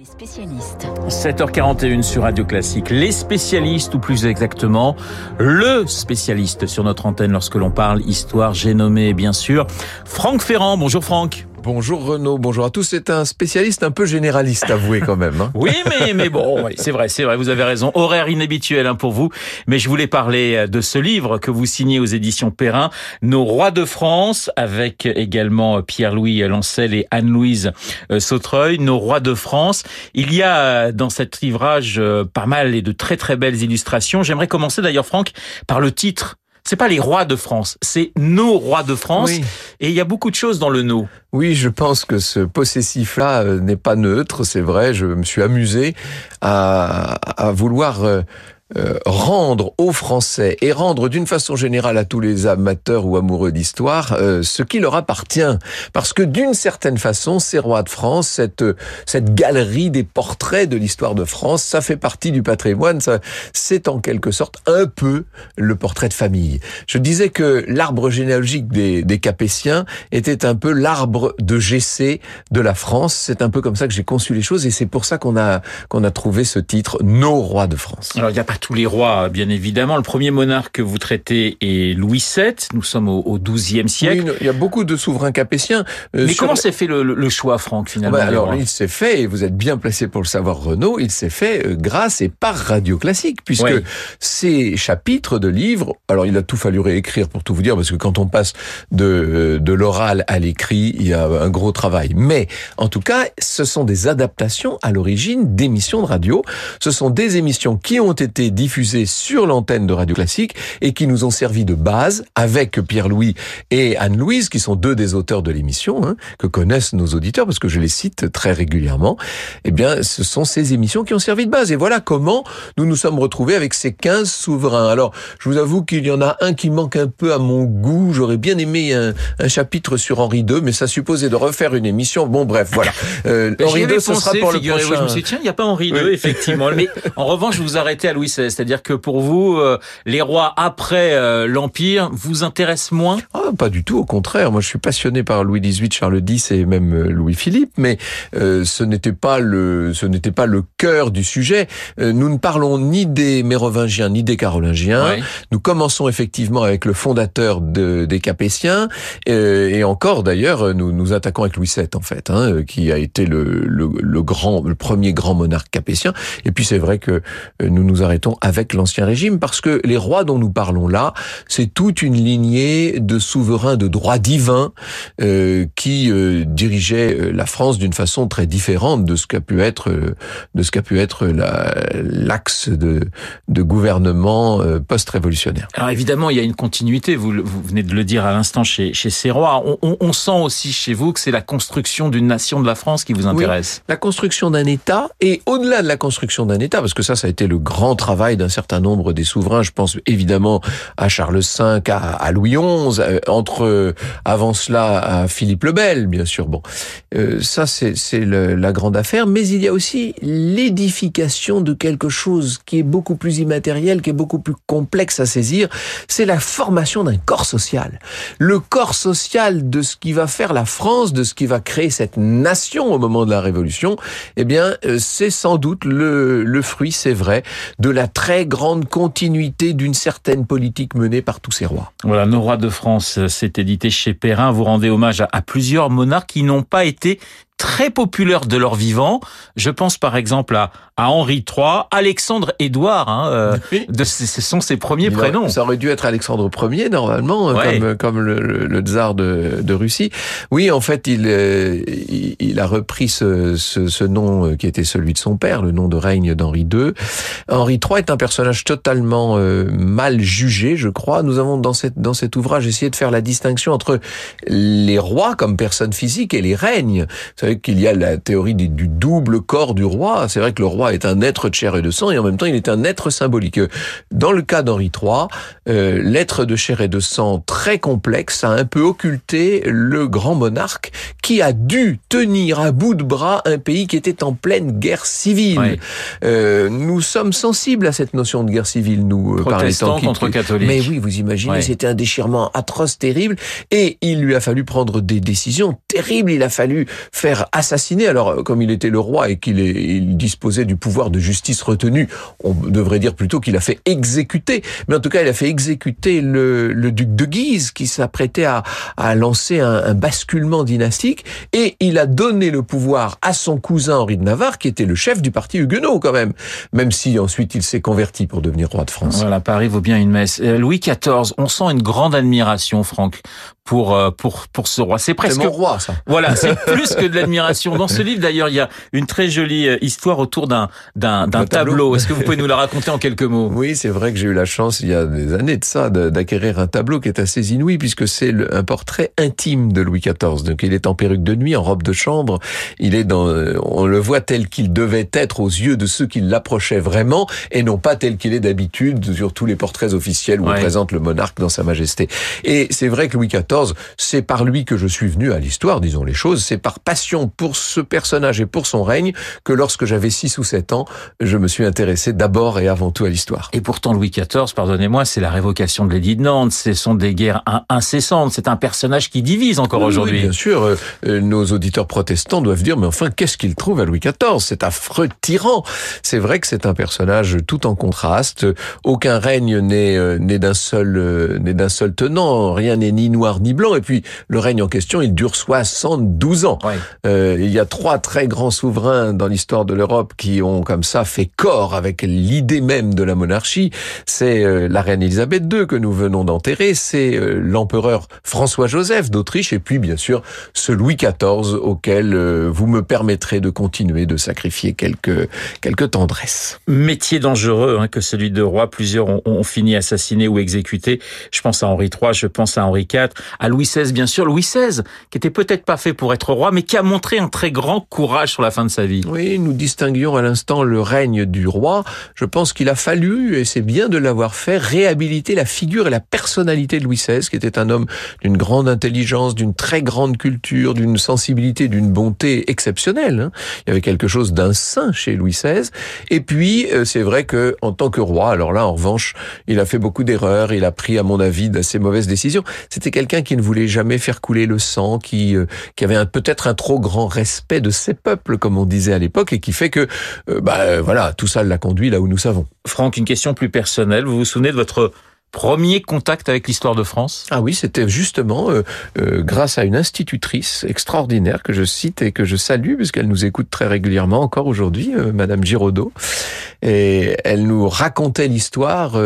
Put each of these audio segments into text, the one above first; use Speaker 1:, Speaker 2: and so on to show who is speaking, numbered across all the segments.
Speaker 1: Les spécialistes.
Speaker 2: 7h41 sur Radio Classique. Les spécialistes, ou plus exactement, le spécialiste sur notre antenne lorsque l'on parle histoire, j'ai nommé bien sûr Franck Ferrand. Bonjour Franck.
Speaker 3: Bonjour Renaud, bonjour à tous. C'est un spécialiste un peu généraliste, avoué quand même. Hein.
Speaker 2: Oui, mais, mais bon, oui, c'est vrai, c'est vrai, vous avez raison. Horaire inhabituel hein, pour vous. Mais je voulais parler de ce livre que vous signez aux éditions Perrin, Nos rois de France, avec également Pierre-Louis Lancel et Anne-Louise euh, Sautreuil, Nos rois de France. Il y a dans cet livrage euh, pas mal et de très très belles illustrations. J'aimerais commencer d'ailleurs, Franck, par le titre c'est pas les rois de France, c'est nos rois de France. Et il y a beaucoup de choses dans le nos.
Speaker 3: Oui, je pense que ce possessif-là euh, n'est pas neutre, c'est vrai. Je me suis amusé à, à vouloir euh, rendre aux Français et rendre d'une façon générale à tous les amateurs ou amoureux d'histoire euh, ce qui leur appartient. Parce que d'une certaine façon, ces rois de France, cette, cette galerie des portraits de l'histoire de France, ça fait partie du patrimoine, c'est en quelque sorte un peu le portrait de famille. Je disais que l'arbre généalogique des, des Capétiens était un peu l'arbre de GC de la France. C'est un peu comme ça que j'ai conçu les choses et c'est pour ça qu'on a, qu'on a trouvé ce titre, Nos rois de France.
Speaker 2: Tous les rois, bien évidemment. Le premier monarque que vous traitez est Louis VII. Nous sommes au XIIe siècle.
Speaker 3: Oui, il y a beaucoup de souverains capétiens.
Speaker 2: Euh, Mais comment s'est fait le, choix, Franck, finalement bah,
Speaker 3: Alors, il s'est fait, et vous êtes bien placé pour le savoir, Renaud, il s'est fait euh, grâce et par Radio Classique, puisque ces chapitres de livres, alors il a tout fallu réécrire pour tout vous dire, parce que quand on passe de, euh, de l'oral à l'écrit, il y a un gros travail. Mais, en tout cas, ce sont des adaptations à l'origine d'émissions de radio. Ce sont des émissions qui ont été diffusés sur l'antenne de Radio Classique et qui nous ont servi de base avec Pierre-Louis et Anne-Louise, qui sont deux des auteurs de l'émission, hein, que connaissent nos auditeurs parce que je les cite très régulièrement. Eh bien, ce sont ces émissions qui ont servi de base. Et voilà comment nous nous sommes retrouvés avec ces 15 souverains. Alors, je vous avoue qu'il y en a un qui manque un peu à mon goût. J'aurais bien aimé un, un, chapitre sur Henri II, mais ça supposait de refaire une émission. Bon, bref, voilà.
Speaker 2: Euh, Henri II, ce sera pour le prochain. Je me suis dit, tiens, il n'y a pas Henri II, effectivement. Mais en revanche, vous arrêtez à Louis. C'est-à-dire que pour vous, euh, les rois après euh, l'Empire vous intéressent moins?
Speaker 3: Ah, Pas du tout, au contraire. Moi, je suis passionné par Louis XVIII, Charles X et même euh, Louis-Philippe, mais ce n'était pas le ce n'était pas le cœur du sujet. nous ne parlons ni des Mérovingiens ni des Carolingiens. Nous commençons effectivement avec le fondateur de, des Capétiens et encore d'ailleurs, nous nous attaquons avec Louis VII en fait, hein, qui a été le, le, le grand, le premier grand monarque capétien. Et puis c'est vrai que nous nous arrêtons avec l'Ancien Régime, parce que les rois dont nous parlons là, c'est toute une lignée de souverains de droit divin euh, qui euh, dirigeaient euh, la France d'une façon très différente de ce qu'a pu être euh, de ce qu'a pu être l'axe de, de gouvernement post-révolutionnaire.
Speaker 2: Alors évidemment, il y a une continuité. Vous, vous venez de le dire à l'instant chez, chez ces rois. On, on, on sent aussi chez vous que c'est la construction d'une nation de la France qui vous intéresse.
Speaker 3: Oui, la construction d'un État et au-delà de la construction d'un État, parce que ça, ça a été le grand travail d'un certain nombre des souverains. Je pense évidemment à Charles V, à, Louis XI, euh, entre euh, avant cela à Philippe le Bel, bien sûr. Bon, euh, ça c'est la grande affaire. Mais il y a aussi l'édification de quelque chose qui est beaucoup plus immatériel, qui est beaucoup plus complexe à saisir. C'est la formation d'un corps social. Le corps social de ce qui va faire la France, de ce qui va créer cette nation au moment de la Révolution. Eh bien, c'est sans doute le, le fruit, c'est vrai, de la très grande continuité d'une certaine politique menée par tous ces rois.
Speaker 2: Voilà, Nos rois de France, euh, c'est édité chez Perrin. Vous rendez hommage à, plusieurs monarques qui n'ont pas été très populaires de leur vivant. Je pense par exemple à, à Henri III, Alexandre Édouard, hein, euh, de, ce sont ses premiers prénoms.
Speaker 3: ça aurait dû être Alexandre Ier normalement, comme, comme le, le, tsar de, de, Russie. Oui, en fait, il, euh, il, a repris ce, ce, ce, nom euh, qui était celui de son père, le nom de règne d'Henri II. Henri III est un personnage totalement mal jugé, je crois. Nous avons dans, cette, dans cet ouvrage essayé de faire la distinction entre les rois comme personnes physiques et les règnes. Vous savez qu'il y a la théorie du, double corps du roi. C'est vrai que le roi est un être de chair et de sang et en même temps il est un être symbolique. Dans le cas d'Henri III, euh, l'être de chair et de sang très complexe a un peu occulté le grand monarque qui a dû tenir à bout de bras un pays qui était en pleine guerre civile. Euh, nous sommes sensibles à cette notion de guerre civile, nous,
Speaker 2: euh, par les temps qui... contre catholiques.
Speaker 3: Mais oui, vous imaginez, c'était un déchirement atroce, terrible, et il lui a fallu prendre des décisions terribles. Il a fallu faire assassiner. Alors, comme il était le roi et qu'il disposait du pouvoir de justice retenu, on devrait dire plutôt qu'il a fait exécuter. Mais en tout cas, il a fait exécuter le, le duc de Guise qui s'apprêtait à, à lancer un, un basculement dynastique et il a donné le pouvoir à son cousin Henri de Navarre qui était le chef du parti huguenot quand même, même si ensuite il s'est converti pour devenir roi de France.
Speaker 2: Voilà, Paris vaut bien une messe. Euh, Louis XIV, on sent une grande admiration, Franck, pour euh, pour pour ce roi.
Speaker 3: C'est presque mon roi, ça.
Speaker 2: Voilà, c'est plus que de l'admiration. Dans ce livre, d'ailleurs, il y a une très jolie euh, histoire autour d'un d'un d'un tableau. Est-ce que vous pouvez nous la raconter en quelques mots?
Speaker 3: Oui, c'est vrai que j'ai eu la chance il y a des années de ça d'acquérir un tableau qui est assez inouï puisque c'est un portrait intime de Louis XIV. Donc il est en perruque de nuit, en robe de chambre. Il est dans, on le voit tel qu'il devait être aux yeux de ceux qui l'approchaient vraiment et non pas tel qu'il est d'habitude sur tous les portraits officiels où on présente le monarque dans sa majesté. Et c'est vrai que Louis XIV, c'est par lui que je suis venu à l'histoire, disons les choses, c'est par passion pour ce personnage et pour son règne que lorsque j'avais 6 ou 7 ans, je me suis intéressé d'abord et avant tout à l'histoire.
Speaker 2: Et pourtant Louis XIV, pardonnez-moi, c'est la révocation de l'édit de Nantes, ce sont des guerres incessantes, c'est un personnage qui divise encore aujourd'hui.
Speaker 3: Oui, bien sûr, euh, euh, nos auditeurs protestants doivent dire mais enfin qu'est-ce qu'ils trouvent à Louis XIV Cet affreux tyran. C'est vrai que c'est un personnage tout en contraste, aucun règne n'est euh, d'un seul n'est d'un seul tenant, rien n'est ni noir ni blanc. Et puis le règne en question, il dure 72 ans. Euh, il y a trois très grands souverains dans l'histoire de l'Europe qui ont comme ça fait corps avec l'idée même de la monarchie. C'est euh, la reine Elisabeth II que nous venons d'enterrer, c'est euh, l'empereur François-Joseph d'Autriche. Et puis bien sûr ce Louis XIV auquel euh, vous me permettrez de continuer de sacrifier quelques quelques tendresses.
Speaker 2: Métier dangereux hein, que celui de roi. Plusieurs ont, ont fini assassinés ou exécutés. Je pense à Henri III, je pense à Henri IV, à Louis XVI bien sûr. Louis XVI qui était peut-être pas fait pour être roi, mais qui a montré un très grand courage sur la fin de sa vie.
Speaker 3: Oui, nous distinguions à l'instant le règne du roi. Je pense qu'il a fallu, et c'est bien de l'avoir fait, réhabiliter la figure et la personnalité de Louis XVI, qui était un homme d'une grande intelligence, d'une très grande culture, d'une sensibilité, d'une bonté exceptionnelle. Hein. Il y avait quelque chose d'un saint chez Louis XVI. Et puis, euh, c'est vrai que en tant que roi, alors là, en revanche, il a fait beaucoup d'erreurs. Il a pris, à mon avis, d'assez mauvaises décisions. C'était quelqu'un qui ne voulait jamais faire couler le sang, qui, euh, qui avait peut-être un trop grand respect de ses peuples, comme on disait à l'époque, et qui fait que, euh, bah, voilà, tout ça l'a conduit là où nous savons.
Speaker 2: Franck, une question plus personnelle. Vous vous souvenez de votre premier contact avec l'histoire de France?
Speaker 3: Ah oui, c'était justement euh, euh, grâce à une institutrice extraordinaire que je cite et que je salue puisqu'elle nous écoute très régulièrement encore aujourd'hui, euh, Madame Giraudot. Et elle nous racontait l'histoire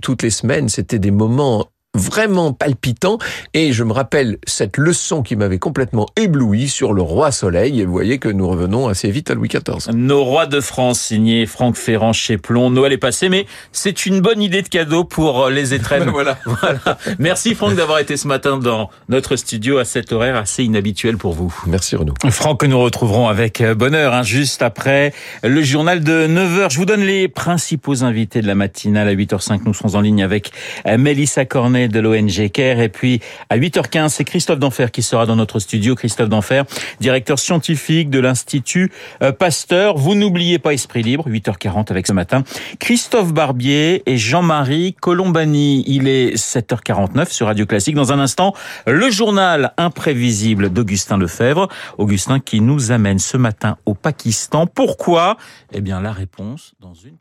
Speaker 3: toutes les semaines. C'était des moments vraiment palpitant. Et je me rappelle cette leçon qui m'avait complètement ébloui sur le roi Soleil. Et vous voyez que nous revenons assez vite à Louis XIV.
Speaker 2: Nos rois de France, signé Franck Ferrand chez Plomb. Noël est passé, mais c'est une bonne idée de cadeau pour euh, les étrennes.
Speaker 3: voilà.
Speaker 2: voilà. Merci Franck d'avoir été ce matin dans notre studio à cet horaire assez inhabituel pour vous.
Speaker 3: Merci Renaud.
Speaker 2: Franck, que nous retrouverons avec euh, bonheur, hein, juste après le journal de 9h. Je vous donne les principaux invités de la matinale à 8h05. Nous serons en ligne avec euh, Mélissa Cornet de l'ONG CARE. Et puis à 8h15, c'est Christophe Denfer qui sera dans notre studio. Christophe Denfer, directeur scientifique de l'Institut euh, Pasteur. Vous n'oubliez pas Esprit Libre, 8h40 avec ce matin. Christophe Barbier et Jean-Marie Colombani. Il est 7h49 sur Radio Classique. Dans un instant, le journal imprévisible d'Augustin Lefebvre. Augustin qui nous amène ce matin au Pakistan. Pourquoi? Eh bien, la réponse dans une